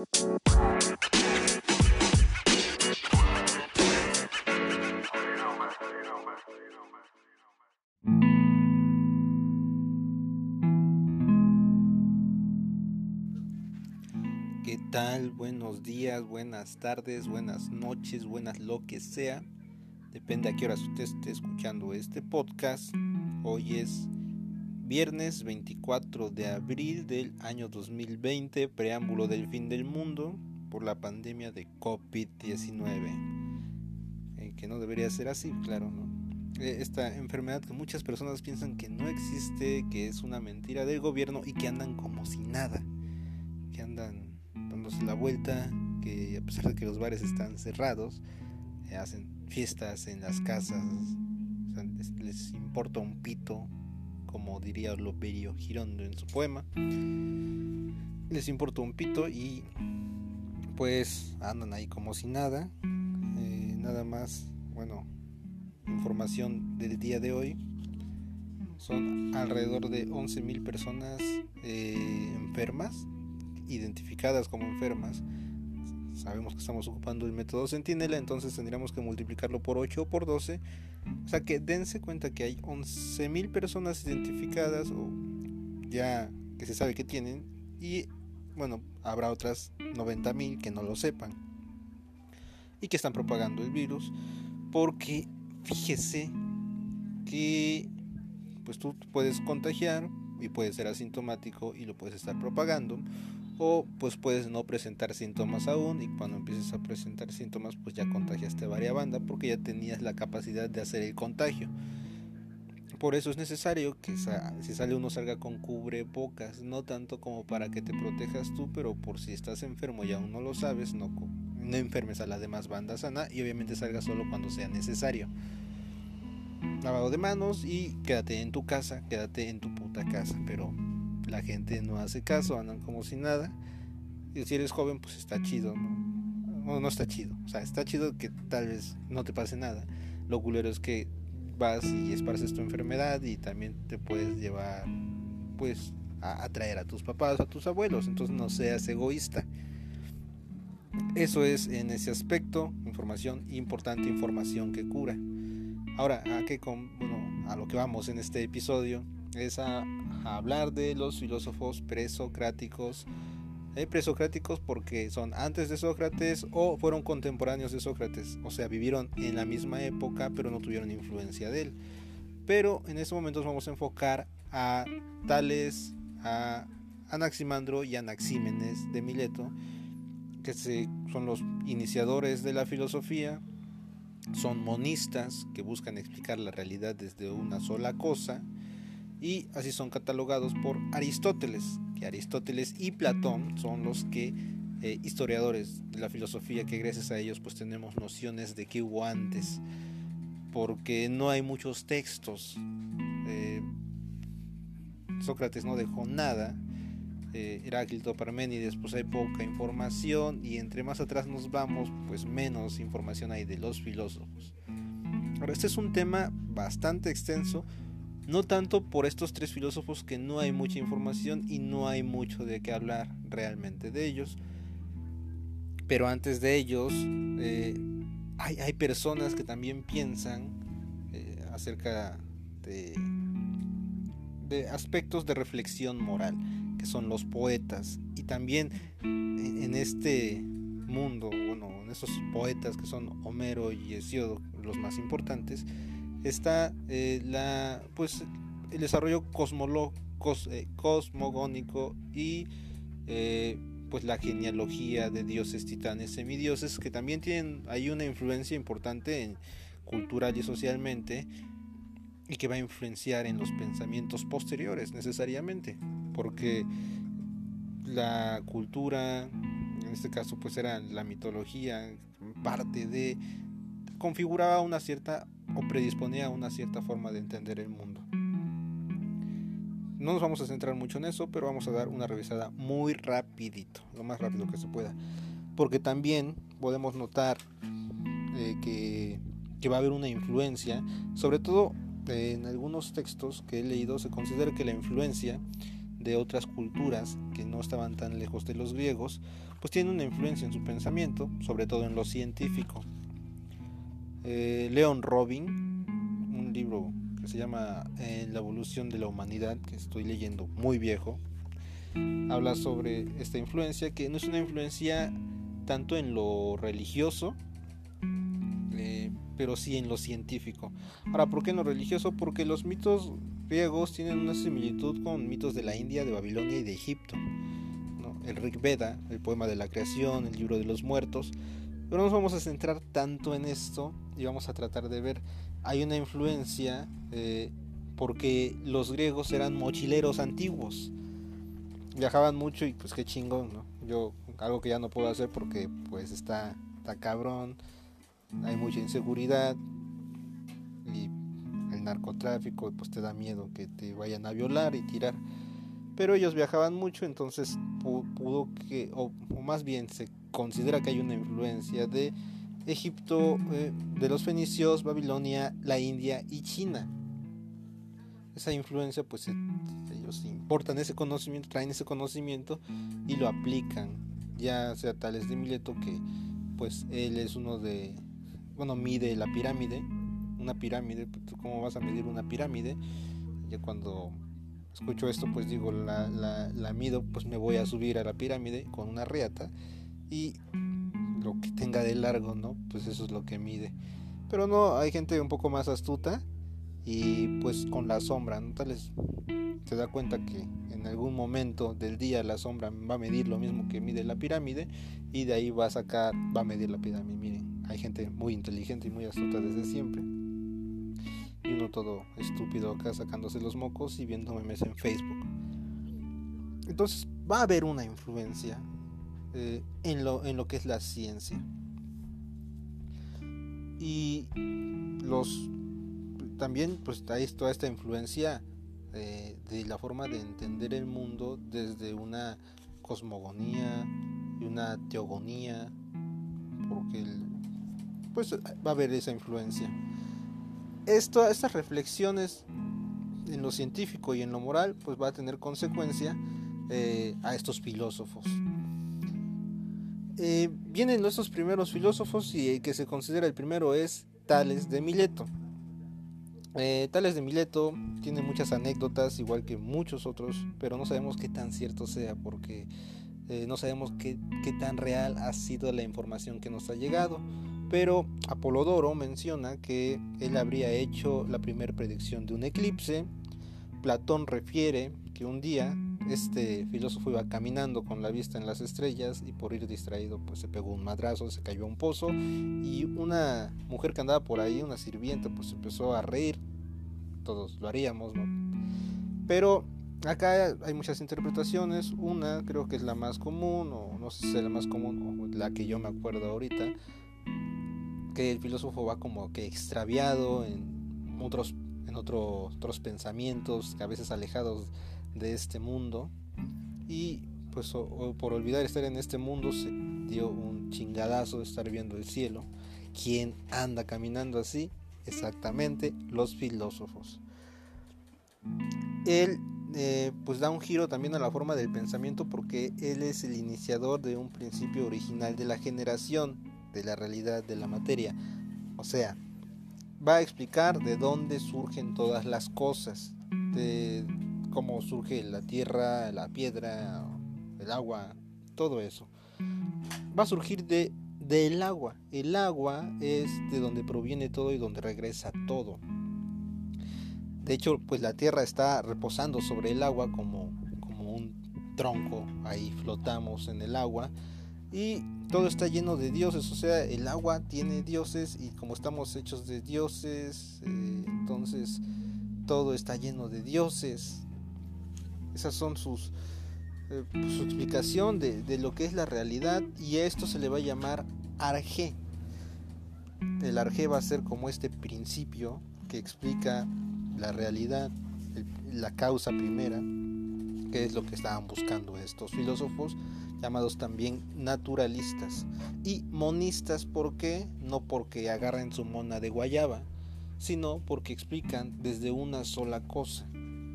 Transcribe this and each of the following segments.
¿Qué tal? Buenos días, buenas tardes, buenas noches, buenas lo que sea. Depende a qué horas usted esté escuchando este podcast. Hoy es viernes 24 de abril del año 2020, preámbulo del fin del mundo por la pandemia de COVID-19. Eh, que no debería ser así, claro. Eh, esta enfermedad que muchas personas piensan que no existe, que es una mentira del gobierno y que andan como si nada, que andan dándose la vuelta, que a pesar de que los bares están cerrados, eh, hacen fiestas en las casas, les importa un pito como diría Loperio Girondo en su poema. Les importa un pito y pues andan ahí como si nada. Eh, nada más, bueno, información del día de hoy. Son alrededor de 11.000 personas eh, enfermas, identificadas como enfermas sabemos que estamos ocupando el método centinela, entonces tendríamos que multiplicarlo por 8 o por 12. O sea que dense cuenta que hay 11.000 personas identificadas o ya que se sabe que tienen y bueno, habrá otras 90.000 que no lo sepan y que están propagando el virus porque fíjese que pues tú puedes contagiar y puedes ser asintomático y lo puedes estar propagando o pues puedes no presentar síntomas aún y cuando empieces a presentar síntomas pues ya contagiaste varias banda porque ya tenías la capacidad de hacer el contagio. Por eso es necesario que si sale uno salga con cubrebocas, no tanto como para que te protejas tú, pero por si estás enfermo y aún no lo sabes, no, no enfermes a la demás banda sana y obviamente salga solo cuando sea necesario. Lavado de manos y quédate en tu casa, quédate en tu puta casa, pero la gente no hace caso, andan como si nada. Y si eres joven, pues está chido, ¿no? No, está chido. O sea, está chido que tal vez no te pase nada. Lo culero es que vas y esparces tu enfermedad y también te puedes llevar, pues, a atraer a tus papás, a tus abuelos. Entonces no seas egoísta. Eso es en ese aspecto, información importante, información que cura. Ahora, a, qué con, bueno, a lo que vamos en este episodio es a hablar de los filósofos presocráticos. Eh, presocráticos porque son antes de Sócrates o fueron contemporáneos de Sócrates, o sea, vivieron en la misma época pero no tuvieron influencia de él. Pero en estos momentos vamos a enfocar a Tales, a Anaximandro y Anaxímenes de Mileto, que son los iniciadores de la filosofía, son monistas que buscan explicar la realidad desde una sola cosa, y así son catalogados por Aristóteles, que Aristóteles y Platón son los que eh, historiadores de la filosofía que gracias a ellos pues tenemos nociones de qué hubo antes, porque no hay muchos textos. Eh, Sócrates no dejó nada, eh, Heráclito, Parménides, pues hay poca información y entre más atrás nos vamos, pues menos información hay de los filósofos. Ahora, este es un tema bastante extenso, no tanto por estos tres filósofos que no hay mucha información y no hay mucho de qué hablar realmente de ellos. Pero antes de ellos eh, hay, personas que también piensan eh, acerca de, aspectos de reflexión moral, que son los poetas. Y también en este mundo, bueno, en esos poetas que son Homero y Hesiodo, los más importantes, está eh, la, pues, el desarrollo eh, cosmogónico y eh, pues la genealogía de dioses, titanes, semidioses, que también tienen hay una influencia importante en, cultural y socialmente y que va a influenciar en los pensamientos posteriores necesariamente, porque la cultura, en este caso pues era la mitología, parte de configuraba una cierta o predisponía a una cierta forma de entender el mundo. No nos vamos a centrar mucho en eso, pero vamos a dar una revisada muy rapidito, lo más rápido que se pueda. Porque también podemos notar eh, que, que, va a haber una influencia, sobre todo en algunos textos que he leído se considera que la influencia de otras culturas que no estaban tan lejos de los griegos, pues tiene una influencia en su pensamiento, sobre todo en lo científico. Eh, Leon Robin, un libro que se llama eh, La evolución de la humanidad, que estoy leyendo muy viejo, habla sobre esta influencia, que no es una influencia tanto en lo religioso, eh, pero sí en lo científico. Ahora, ¿por qué en lo religioso? Porque los mitos griegos tienen una similitud con mitos de la India, de Babilonia y de Egipto. El Rig Veda, el poema de la creación, el libro de los muertos. Pero no nos vamos a centrar tanto en esto y vamos a tratar de ver, hay una influencia eh, porque los griegos eran mochileros antiguos. Viajaban mucho y pues qué chingón, ¿no? Yo algo que ya no puedo hacer porque pues está, está cabrón, hay mucha inseguridad y el narcotráfico pues te da miedo que te vayan a violar y tirar. Pero ellos viajaban mucho, entonces pudo que, o, más bien se considera que hay una influencia de Egipto, eh, de los fenicios, Babilonia, la India y China. Esa influencia, pues ellos importan ese conocimiento, traen ese conocimiento y lo aplican. Ya sea Tales de Mileto, que pues él es uno de, bueno, mide la pirámide, una pirámide, pues, ¿cómo vas a medir una pirámide? Ya cuando escucho esto, pues digo, la, la, mido, pues me voy a subir a la pirámide con una reata y lo que tenga de largo, ¿no? Pues eso es lo que mide. Pero no, hay gente un poco más astuta y pues con la sombra, ¿no? Tal se da cuenta que en algún momento del día la sombra va a medir lo mismo que mide la pirámide y de ahí va a sacar, va a medir la pirámide. Miren, hay gente muy inteligente y muy astuta desde siempre y uno todo estúpido acá sacándose los mocos y viendo memes en Facebook. Entonces va a haber una influencia eh, en, lo, en lo que es la ciencia. Y los también pues hay toda esta influencia eh, de la forma de entender el mundo desde una cosmogonía y una teogonía porque pues va a haber esa influencia esto, estas reflexiones en lo científico y en lo moral, pues va a tener consecuencia eh, a estos filósofos. Eh, vienen nuestros primeros filósofos y el que se considera el primero es Tales de Mileto. Eh, Tales de Mileto tiene muchas anécdotas, igual que muchos otros, pero no sabemos qué tan cierto sea, porque no sabemos qué, qué tan real ha sido la información que nos ha llegado pero Apolodoro menciona que él habría hecho la primera predicción de un eclipse. Platón refiere que un día este filósofo iba caminando con la vista en las estrellas y por ir distraído pues se pegó un madrazo, se cayó a un pozo y una mujer que andaba por ahí, una sirvienta, pues empezó a reír. Todos lo haríamos, ¿no? Pero acá hay muchas interpretaciones. Una creo que es la más común, o no sé si es la más común, o la que yo me acuerdo ahorita, que el filósofo va como que extraviado en otros, en otros pensamientos, a veces alejados de este mundo. Y pues por olvidar estar en este mundo se dio un chingadazo de estar viendo el cielo. ¿Quién anda caminando así? Exactamente los filósofos. Él eh, pues da un giro también a la forma del pensamiento porque él es el iniciador de un principio original de la generación de la realidad de la materia. O sea, va a explicar de dónde surgen todas las cosas, de cómo surge la tierra, la piedra, el agua, todo eso. Va a surgir de del agua. El agua es de donde proviene todo y donde regresa todo. De hecho, pues la tierra está reposando sobre el agua como, como un tronco. Ahí flotamos en el agua. Y todo está lleno de dioses, o sea, el agua tiene dioses y como estamos hechos de dioses, eh, entonces todo está lleno de dioses. Esas son sus eh, su explicación de, de, lo que es la realidad y a esto se le va a llamar arjé. El arjé va a ser como este principio que explica la realidad, la causa primera, que es lo que estaban buscando estos filósofos llamados también naturalistas. Y monistas, ¿por qué? No porque agarren su mona de guayaba, sino porque explican desde una sola cosa.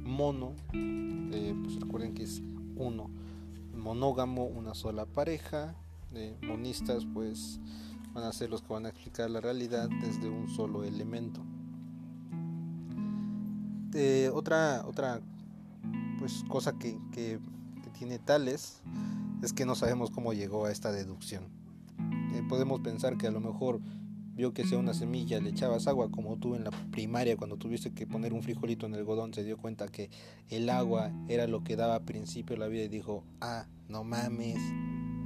Mono, eh, pues recuerden que es uno, monógamo, una sola pareja, monistas pues van a ser los que van a explicar la realidad desde un solo elemento. otra otra pues cosa que, que, tiene tales es que no sabemos cómo llegó a esta deducción. Eh, podemos pensar que a lo mejor vio que sea una semilla, le echabas agua como tú en la primaria cuando tuviste que poner un frijolito en algodón, se dio cuenta que el agua era lo que daba principio a la vida y dijo, ah, no mames,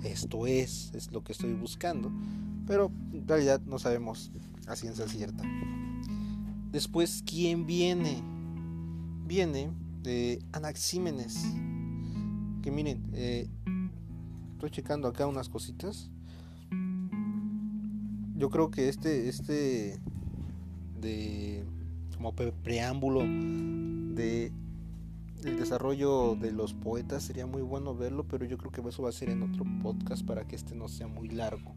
esto es, es lo que estoy buscando. Pero en realidad no sabemos a ciencia cierta. Después, ¿quién viene? Viene de Anaxímenes. Que miren, eh, estoy checando acá unas cositas yo creo que este, este de como preámbulo de el desarrollo de los poetas sería muy bueno verlo, pero yo creo que eso va a ser en otro podcast para que este no sea muy largo.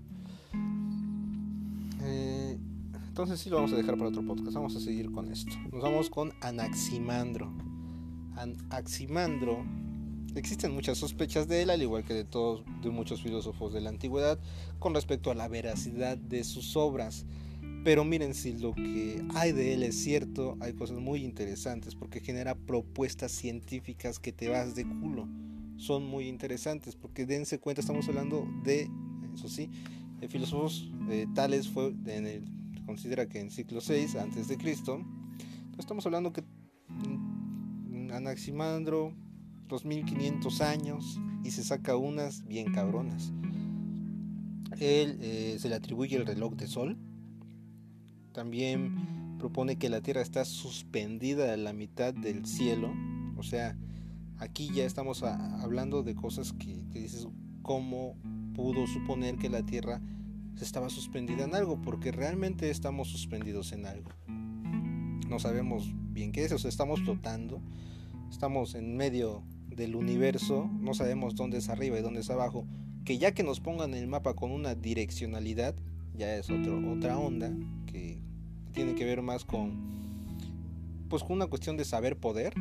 Eh, entonces sí lo vamos a dejar para otro podcast. Vamos a seguir con esto. Nos vamos con Anaximandro. Anaximandro Existen muchas sospechas de él, al igual que de todos de muchos filósofos de la antigüedad, con respecto a la veracidad de sus obras. Pero miren, si lo que hay de él es cierto, hay cosas muy interesantes porque genera propuestas científicas que te vas de culo. Son muy interesantes porque dense cuenta, estamos hablando de, eso sí, de filósofos eh, tales fue en el, considera que en siglo VI antes de Cristo. Estamos hablando que mm, Anaximandro, 2500 años y se saca unas bien cabronas. Él eh, se le atribuye el reloj de sol. También propone que la Tierra está suspendida a la mitad del cielo. O sea, aquí ya estamos hablando de cosas que, que dices, ¿cómo pudo suponer que la Tierra estaba suspendida en algo? Porque realmente estamos suspendidos en algo. No sabemos bien qué es, o sea, estamos flotando, estamos en medio del universo, no sabemos dónde es arriba y dónde es abajo, que ya que nos pongan el mapa con una direccionalidad, ya es otro, otra onda que tiene que ver más con pues con una cuestión de saber poder,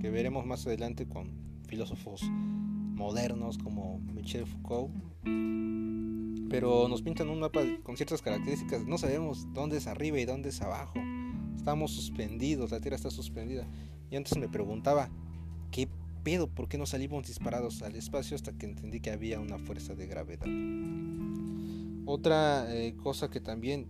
que veremos más adelante con filósofos modernos como Michel Foucault. Pero nos pintan un mapa con ciertas características, no sabemos dónde es arriba y dónde es abajo. Estamos suspendidos, la Tierra está suspendida. Y antes me preguntaba, ¿qué pedo? ¿Por qué no salimos disparados al espacio hasta que entendí que había una fuerza de gravedad? Otra eh, cosa que también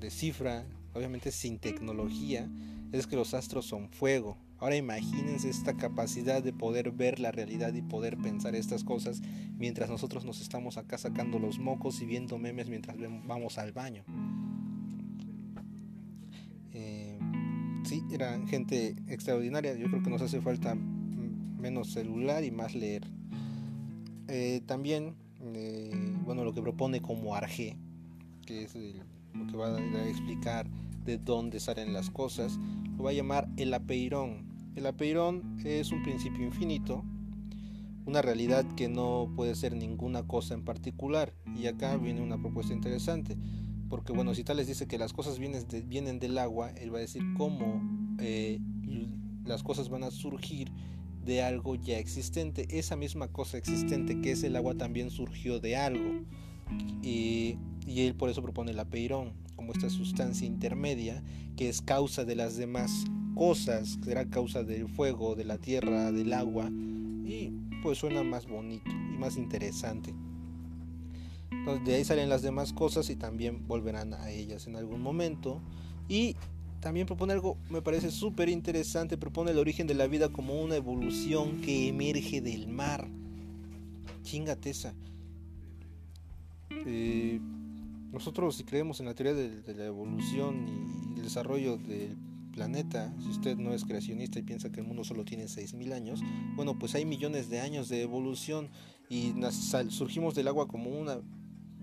descifra, obviamente sin tecnología, es que los astros son fuego. Ahora imagínense esta capacidad de poder ver la realidad y poder pensar estas cosas mientras nosotros nos estamos acá sacando los mocos y viendo memes mientras vamos al baño. Eh, sí, eran gente extraordinaria. Yo creo que nos hace falta menos celular y más leer. Eh, también, eh, bueno, lo que propone como Arge, que es lo que va a, explicar de dónde salen las cosas, lo va a llamar el apeirón. El apeirón es un principio infinito, una realidad que no puede ser ninguna cosa en particular. Y acá viene una propuesta interesante, porque bueno, si tal les dice que las cosas vienen, vienen del agua, él va a decir cómo eh, las cosas van a surgir de algo ya existente. Esa misma cosa existente que es el agua también surgió de algo. Y, él por eso propone el apeirón como esta sustancia intermedia que es causa de las demás cosas, será causa del fuego, de la tierra, del agua. Y pues suena más bonito y más interesante. Entonces de ahí salen las demás cosas y también volverán a ellas en algún momento. Y también propone algo, me parece súper interesante, propone el origen de la vida como una evolución que emerge del mar. Chingate esa. Eh, nosotros si creemos en la teoría de, la evolución y el desarrollo del planeta, si usted no es creacionista y piensa que el mundo solo tiene 6.000 años, bueno, pues hay millones de años de evolución y surgimos del agua como una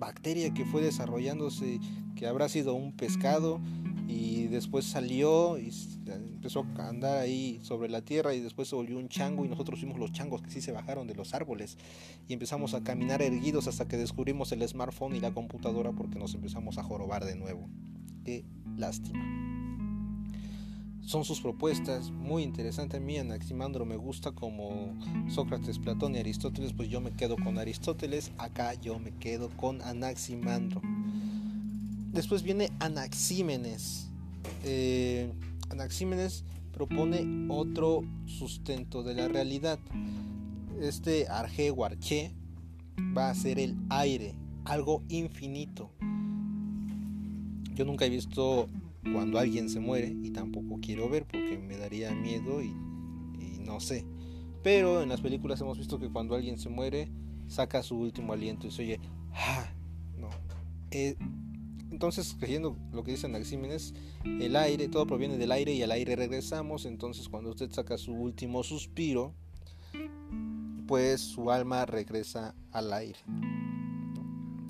bacteria que fue desarrollándose, que habrá sido un pescado y después salió y empezó a andar ahí sobre la tierra y después se volvió un chango y nosotros fuimos los changos que sí se bajaron de los árboles y empezamos a caminar erguidos hasta que descubrimos el smartphone y la computadora porque nos empezamos a jorobar de nuevo. Qué lástima. Son sus propuestas, muy interesante a mí, Anaximandro me gusta como Sócrates, Platón y Aristóteles, pues yo me quedo con Aristóteles, acá yo me quedo con Anaximandro. Después viene Anaxímenes. Eh, Anaxímenes propone otro sustento de la realidad. Este Arge Arché va a ser el aire, algo infinito. Yo nunca he visto cuando alguien se muere y tampoco quiero ver porque me daría miedo y, no sé. Pero en las películas hemos visto que cuando alguien se muere saca su último aliento y se oye, ¡ah! No. Eh, entonces, creyendo lo que dice Anaxímenes, el aire, todo proviene del aire y al aire regresamos. Entonces, cuando usted saca su último suspiro, pues su alma regresa al aire.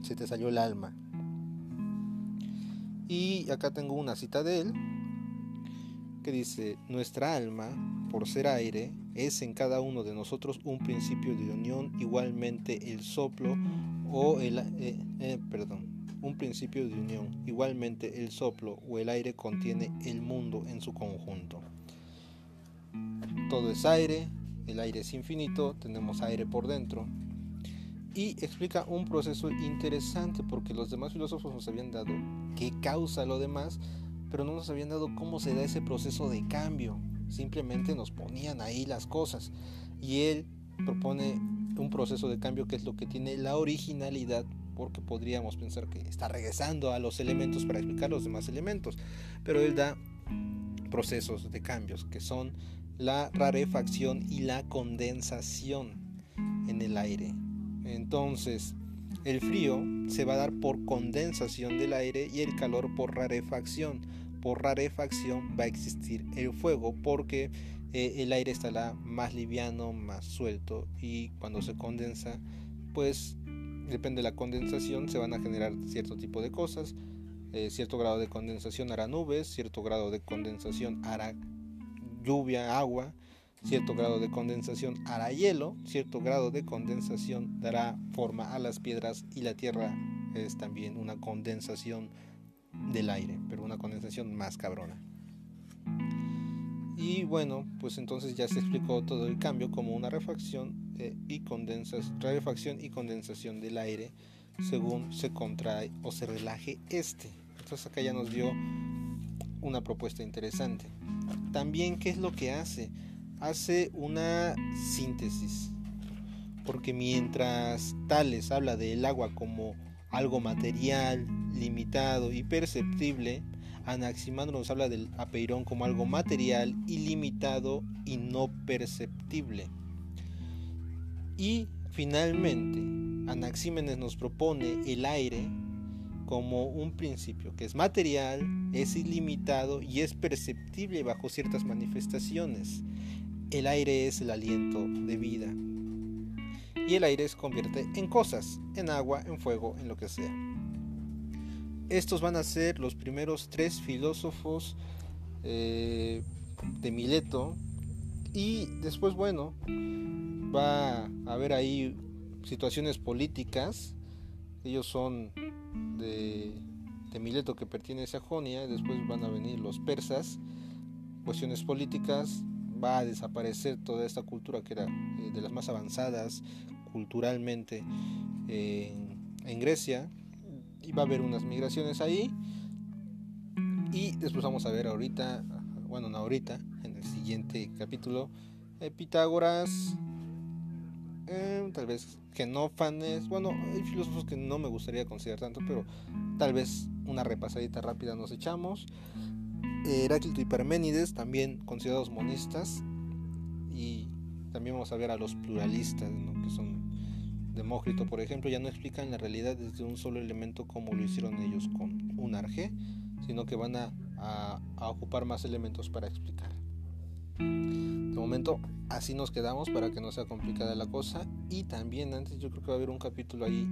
Se te salió el alma. Y acá tengo una cita de él que dice, nuestra alma, por ser aire, es en cada uno de nosotros un principio de unión, igualmente el soplo o el... Eh, eh, perdón, un principio de unión, igualmente el soplo o el aire contiene el mundo en su conjunto. Todo es aire, el aire es infinito, tenemos aire por dentro, y explica un proceso interesante porque los demás filósofos nos habían dado qué causa lo demás, pero no nos habían dado cómo se da ese proceso de cambio. Simplemente nos ponían ahí las cosas. Y él propone un proceso de cambio que es lo que tiene la originalidad, porque podríamos pensar que está regresando a los elementos para explicar los demás elementos, pero él da procesos de cambios que son la rarefacción y la condensación en el aire. Entonces, el frío se va a dar por condensación del aire y el calor por rarefacción. Por rarefacción va a existir el fuego porque eh, el aire estará más liviano, más suelto y cuando se condensa, pues depende de la condensación, se van a generar cierto tipo de cosas. Eh, cierto grado de condensación hará nubes, cierto grado de condensación hará lluvia, agua, Cierto grado de condensación hará hielo, cierto grado de condensación dará forma a las piedras y la tierra es también una condensación del aire, pero una condensación más cabrona. Y bueno, pues entonces ya se explicó todo el cambio como una refacción eh, y y condensación del aire según se contrae o se relaje este. Entonces acá ya nos dio una propuesta interesante. También, ¿qué es lo que hace? Hace una síntesis, porque mientras Tales habla del agua como algo material, limitado y perceptible, Anaximandro nos habla del apeirón como algo material, ilimitado y no perceptible. Y finalmente, Anaxímenes nos propone el aire como un principio que es material, es ilimitado y es perceptible bajo ciertas manifestaciones. El aire es el aliento de vida. Y el aire se convierte en cosas, en agua, en fuego, en lo que sea. Estos van a ser los primeros tres filósofos eh, de Mileto. Y después, bueno, va a haber ahí situaciones políticas. Ellos son de, de Mileto que pertenece a Jonia. Después van a venir los persas. Cuestiones políticas, va a desaparecer toda esta cultura que era eh, de las más avanzadas culturalmente en Grecia. Y va a haber unas migraciones ahí. Y después vamos a ver ahorita bueno no ahorita en el siguiente capítulo eh, Pitágoras eh, tal vez Genófanes. Bueno hay filósofos que no me gustaría considerar tanto pero tal vez una repasadita rápida nos echamos Heráclito y Parménides, también considerados monistas, y también vamos a ver a los pluralistas, que son Demócrito, por ejemplo, ya no explican la realidad desde un solo elemento como lo hicieron ellos con un arge, sino que van a, ocupar más elementos para explicar. De momento, así nos quedamos para que no sea complicada la cosa. Y también antes yo creo que va a haber un capítulo ahí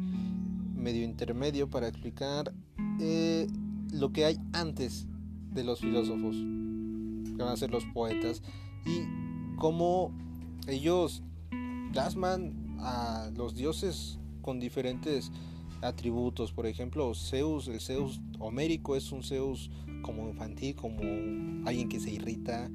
medio intermedio para explicar eh, lo que hay antes de los filósofos, que van a ser los poetas, y cómo ellos plasman a los dioses con diferentes atributos. Por ejemplo, Zeus, el Zeus homérico es un Zeus como infantil, como alguien que se irrita.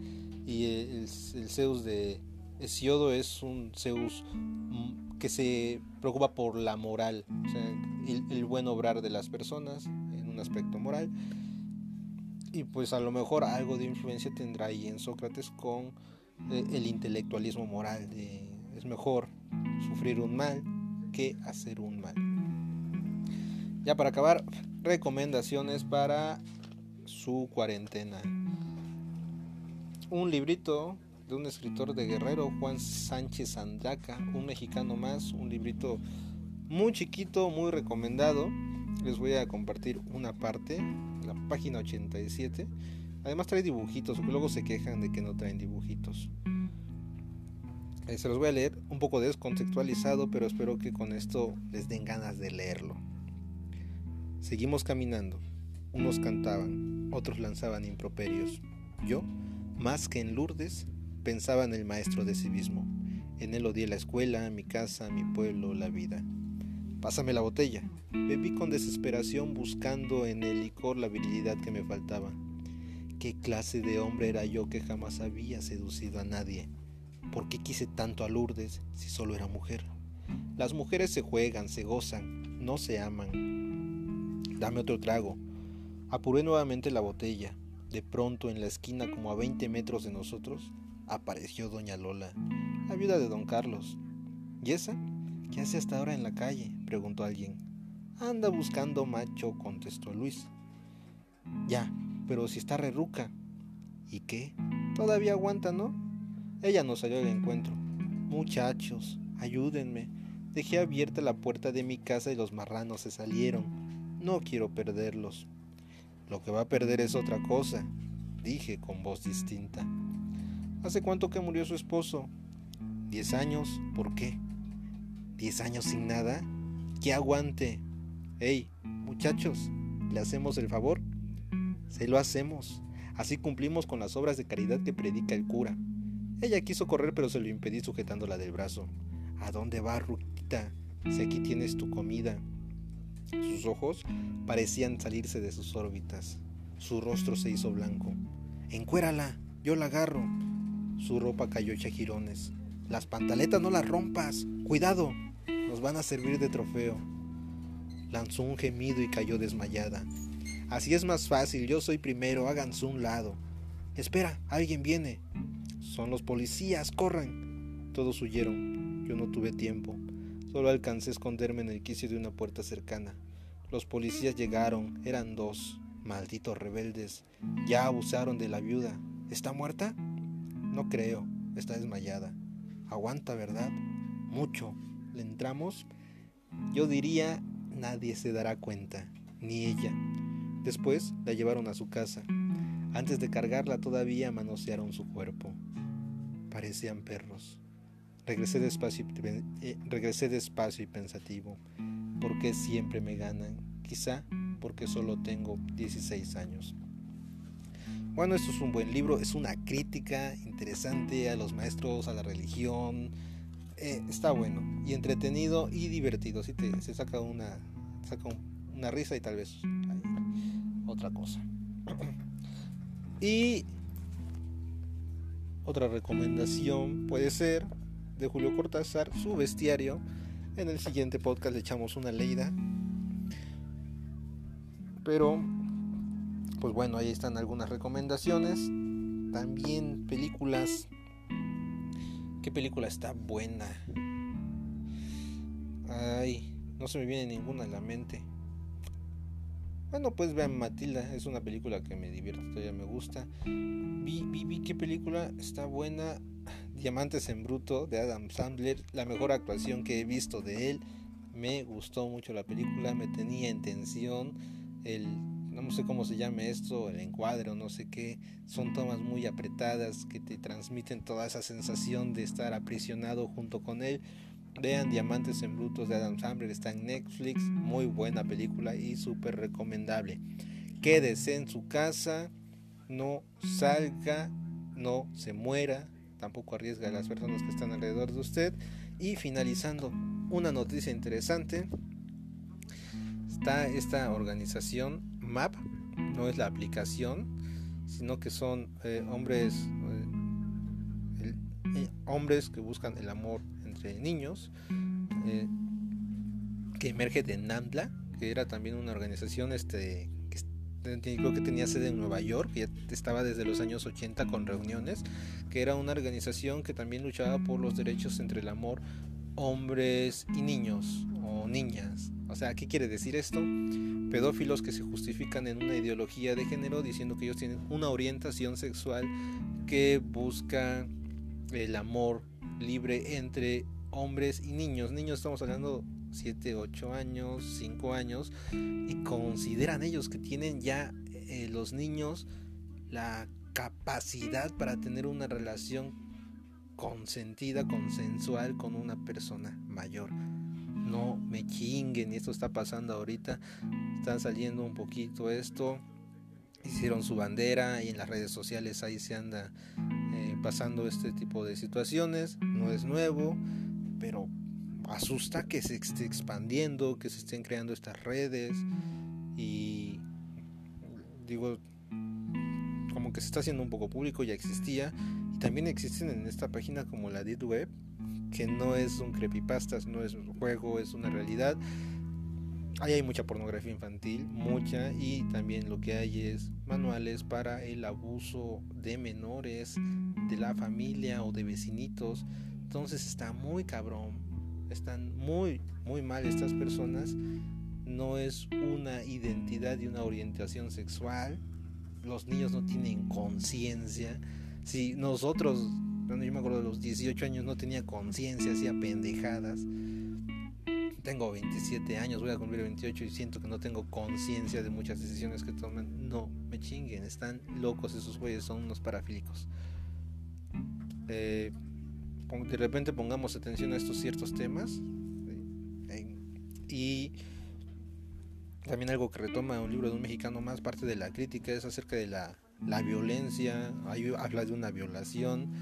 Y el, Zeus de Hesiodo es un Zeus mm, que se preocupa por la moral, o sea, el, buen obrar de las personas en un aspecto moral. Y pues a lo mejor algo de influencia tendrá ahí en Sócrates con eh, el intelectualismo moral de es mejor sufrir un mal que hacer un mal. Ya para acabar, recomendaciones para su cuarentena. Un librito de un escritor de Guerrero, Juan Sánchez Andraca, un mexicano más, un librito muy chiquito, muy recomendado. Les voy a compartir una parte, la página 87. Además trae dibujitos, luego se quejan de que no traen dibujitos. Eh, se los voy a leer un poco descontextualizado, pero espero que con esto les den ganas de leerlo. Seguimos caminando. Unos cantaban, otros lanzaban improperios. Yo, más que en Lourdes, pensaba en el maestro de civismo. En él odié la escuela, mi casa, mi pueblo, la vida. Pásame la botella. Bebí con desesperación buscando en el licor la virilidad que me faltaba. ¿Qué clase de hombre era yo que jamás había seducido a nadie? ¿Por qué quise tanto a Lourdes si solo era mujer? Las mujeres se juegan, se gozan, no se aman. Dame otro trago. Apuré nuevamente la botella. De pronto, en la esquina, como a 20 metros de nosotros, apareció doña Lola, la viuda de don Carlos. ¿Y esa? ¿Qué hace hasta ahora en la calle? Preguntó alguien. Anda buscando macho, contestó Luis. Ya, pero si está reruca. ¿Y qué? Todavía aguanta, ¿no? Ella nos salió al encuentro. Muchachos, ayúdenme. Dejé abierta la puerta de mi casa y los marranos se salieron. No quiero perderlos. Lo que va a perder es otra cosa, dije con voz distinta. ¿Hace cuánto que murió su esposo? ¿Diez años? ¿Por qué? ¿Diez años sin nada? ¡Que aguante! ¡Ey, muchachos! ¿Le hacemos el favor? Se lo hacemos. Así cumplimos con las obras de caridad que predica el cura. Ella quiso correr pero se lo impedí sujetándola del brazo. ¿A dónde va, Ruquita? Si aquí tienes tu comida. Sus ojos parecían salirse de sus órbitas. Su rostro se hizo blanco. Encuérala, yo la agarro. Su ropa cayó hecha jirones. Las pantaletas no las rompas. Cuidado, van a servir de trofeo. Lanzó un gemido y cayó desmayada. Así es más fácil, yo soy primero, háganse un lado. Espera, alguien viene. Son los policías, corran. Todos huyeron. Yo no tuve tiempo. Solo alcancé a esconderme en el quicio de una puerta cercana. Los policías llegaron, eran dos. Malditos rebeldes. Ya abusaron de la viuda. ¿Está muerta? No creo. Está desmayada. Aguanta, ¿verdad? Mucho. ¿Le entramos? Yo diría, nadie se dará cuenta. Ni ella. Después la llevaron a su casa. Antes de cargarla todavía manosearon su cuerpo parecían perros. Regresé despacio, eh, regresé despacio y pensativo. ¿Por qué siempre me ganan? Quizá porque solo tengo 16 años. Bueno, esto es un buen libro, es una crítica interesante a los maestros, a la religión. Eh, está bueno y entretenido y divertido. Si te, se saca una, saca una risa y tal vez otra cosa. y otra recomendación puede ser de Julio Cortázar, su bestiario. En el siguiente podcast le echamos una leída. Pero, pues bueno, ahí están algunas recomendaciones. También películas. ¿Qué película está buena? Ay, no se me viene ninguna a la mente. Bueno, pues vean Matilda, es una película que me divierte, todavía me gusta. Vi, vi, vi qué película está buena. Diamantes en Bruto de Adam Sandler, la mejor actuación que he visto de él. Me gustó mucho la película, me tenía en tensión. El, no sé cómo se llame esto, el encuadre o no sé qué. Son tomas muy apretadas que te transmiten toda esa sensación de estar aprisionado junto con él. Vean Diamantes en Brutos de Adam Sandler, está en Netflix, muy buena película y súper recomendable. Quédese en su casa, no salga, no se muera, tampoco arriesga a las personas que están alrededor de usted. Y finalizando, una noticia interesante, está esta organización MAP, no es la aplicación, sino que son eh, hombres, eh, hombres que buscan el amor entre niños, que emerge de NAMDLA, que era también una organización este, creo que tenía sede en Nueva York, ya estaba desde los años 80 con reuniones, que era una organización que también luchaba por los derechos entre el amor hombres y niños o niñas. O sea, ¿qué quiere decir esto? Pedófilos que se justifican en una ideología de género diciendo que ellos tienen una orientación sexual que busca el amor libre entre hombres y niños. Niños estamos hablando 7, 8 años, 5 años, y consideran ellos que tienen ya eh, los niños la capacidad para tener una relación consentida, consensual con una persona mayor. No me chinguen, y esto está pasando ahorita, está saliendo un poquito esto, hicieron su bandera y en las redes sociales ahí se anda eh, pasando este tipo de situaciones, no es nuevo, pero asusta que se esté expandiendo, que se estén creando estas redes. Y digo, como que se está haciendo un poco público, ya existía. Y también existen en esta página como la Deep Web, que no es un creepypastas, no es un juego, es una realidad. Ahí hay mucha pornografía infantil, mucha, y también lo que hay es manuales para el abuso de menores, de la familia o de vecinitos. Entonces está muy cabrón, están muy, muy mal estas personas. No es una identidad y una orientación sexual. Los niños no tienen conciencia. Si nosotros, cuando yo me acuerdo de los 18 años, no tenía conciencia, hacía pendejadas. Tengo 27 años, voy a cumplir 28 y siento que no tengo conciencia de muchas decisiones que toman. No, me chinguen, están locos esos güeyes, son unos parafílicos. Eh, de repente pongamos atención a estos ciertos temas. Y también algo que retoma un libro de un mexicano más, parte de la crítica, es acerca de la, la violencia. Ahí habla de una violación.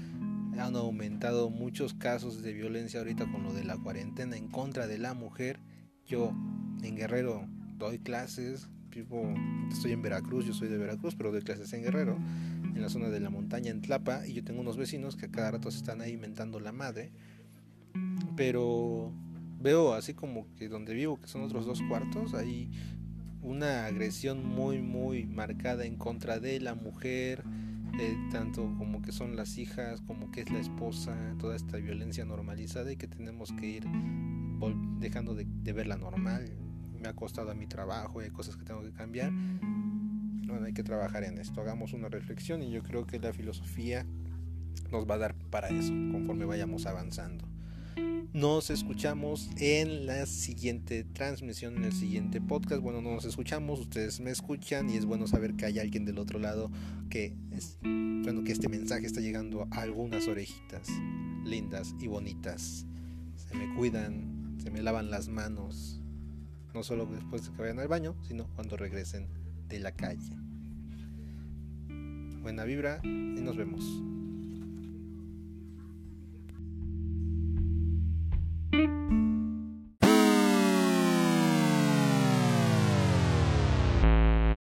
Han aumentado muchos casos de violencia ahorita con lo de la cuarentena en contra de la mujer. Yo en Guerrero doy clases, estoy en Veracruz, yo soy de Veracruz, pero doy clases en Guerrero en la zona de la montaña en Tlapa y yo tengo unos vecinos que a cada rato se están ahí inventando la madre. Pero veo así como que donde vivo, que son otros dos cuartos, hay una agresión muy, muy marcada en contra de la mujer, eh, tanto como que son las hijas, como que es la esposa, toda esta violencia normalizada y que tenemos que ir dejando de, de verla normal. Me ha costado a mi trabajo, hay cosas que tengo que cambiar hay que trabajar en esto. Hagamos una reflexión y yo creo que la filosofía nos va a dar para eso conforme vayamos avanzando. Nos escuchamos en la siguiente transmisión, en el siguiente podcast. Bueno, no nos escuchamos, ustedes me escuchan y es bueno saber que hay alguien del otro lado que es, bueno, que este mensaje está llegando a algunas orejitas lindas y bonitas. Se me cuidan, se me lavan las manos, no solo después de que vayan al baño, sino cuando regresen de la calle. Buena vibra y nos vemos.